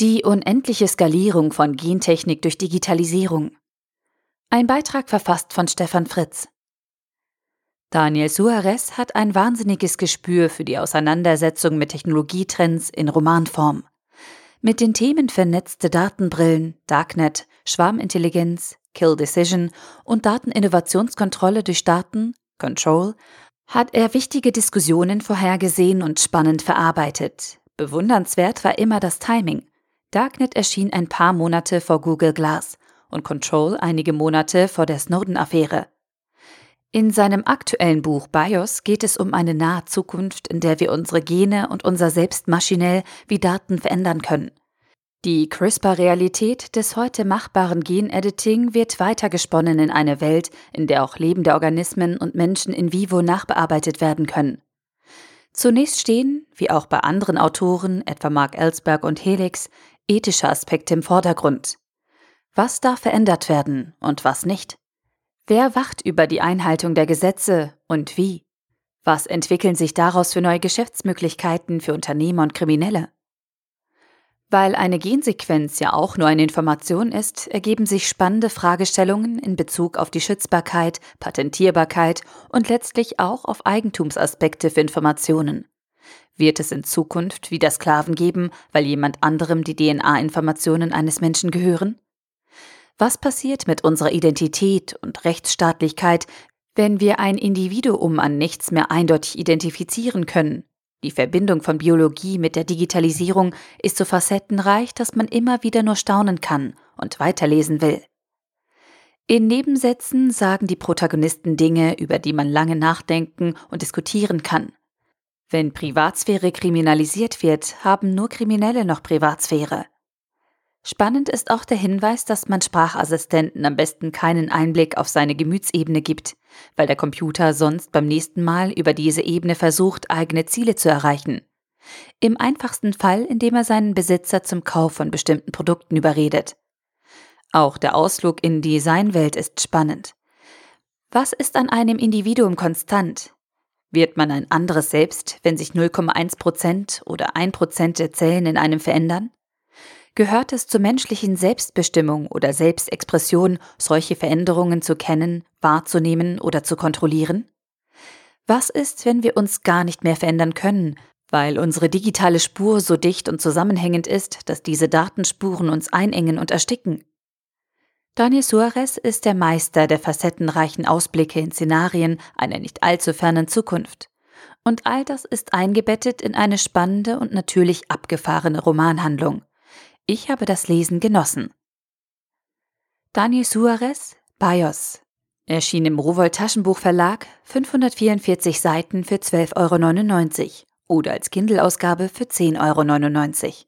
Die unendliche Skalierung von Gentechnik durch Digitalisierung. Ein Beitrag verfasst von Stefan Fritz. Daniel Suarez hat ein wahnsinniges Gespür für die Auseinandersetzung mit Technologietrends in Romanform. Mit den Themen vernetzte Datenbrillen, Darknet, Schwarmintelligenz, Kill Decision und Dateninnovationskontrolle durch Daten, Control, hat er wichtige Diskussionen vorhergesehen und spannend verarbeitet. Bewundernswert war immer das Timing. Darknet erschien ein paar Monate vor Google Glass und Control einige Monate vor der Snowden-Affäre. In seinem aktuellen Buch BIOS geht es um eine nahe Zukunft, in der wir unsere Gene und unser Selbst maschinell wie Daten verändern können. Die CRISPR-Realität des heute machbaren Genediting wird weitergesponnen in eine Welt, in der auch lebende Organismen und Menschen in vivo nachbearbeitet werden können. Zunächst stehen, wie auch bei anderen Autoren, etwa Mark Ellsberg und Helix, ethische Aspekte im Vordergrund. Was darf verändert werden und was nicht? Wer wacht über die Einhaltung der Gesetze und wie? Was entwickeln sich daraus für neue Geschäftsmöglichkeiten für Unternehmer und Kriminelle? Weil eine Gensequenz ja auch nur eine Information ist, ergeben sich spannende Fragestellungen in Bezug auf die Schützbarkeit, Patentierbarkeit und letztlich auch auf Eigentumsaspekte für Informationen. Wird es in Zukunft wieder Sklaven geben, weil jemand anderem die DNA-Informationen eines Menschen gehören? Was passiert mit unserer Identität und Rechtsstaatlichkeit, wenn wir ein Individuum an nichts mehr eindeutig identifizieren können? Die Verbindung von Biologie mit der Digitalisierung ist so facettenreich, dass man immer wieder nur staunen kann und weiterlesen will. In Nebensätzen sagen die Protagonisten Dinge, über die man lange nachdenken und diskutieren kann. Wenn Privatsphäre kriminalisiert wird, haben nur Kriminelle noch Privatsphäre. Spannend ist auch der Hinweis, dass man Sprachassistenten am besten keinen Einblick auf seine Gemütsebene gibt, weil der Computer sonst beim nächsten Mal über diese Ebene versucht, eigene Ziele zu erreichen. Im einfachsten Fall, indem er seinen Besitzer zum Kauf von bestimmten Produkten überredet. Auch der Ausflug in die Designwelt ist spannend. Was ist an einem Individuum konstant? Wird man ein anderes Selbst, wenn sich 0,1% oder 1% der Zellen in einem verändern? Gehört es zur menschlichen Selbstbestimmung oder Selbstexpression, solche Veränderungen zu kennen, wahrzunehmen oder zu kontrollieren? Was ist, wenn wir uns gar nicht mehr verändern können, weil unsere digitale Spur so dicht und zusammenhängend ist, dass diese Datenspuren uns einengen und ersticken? Daniel Suarez ist der Meister der facettenreichen Ausblicke in Szenarien einer nicht allzu fernen Zukunft. Und all das ist eingebettet in eine spannende und natürlich abgefahrene Romanhandlung. Ich habe das Lesen genossen. Daniel Suarez, BIOS. Erschien im Rowold Taschenbuch Verlag, 544 Seiten für 12,99 Euro oder als Kindle-Ausgabe für 10,99 Euro.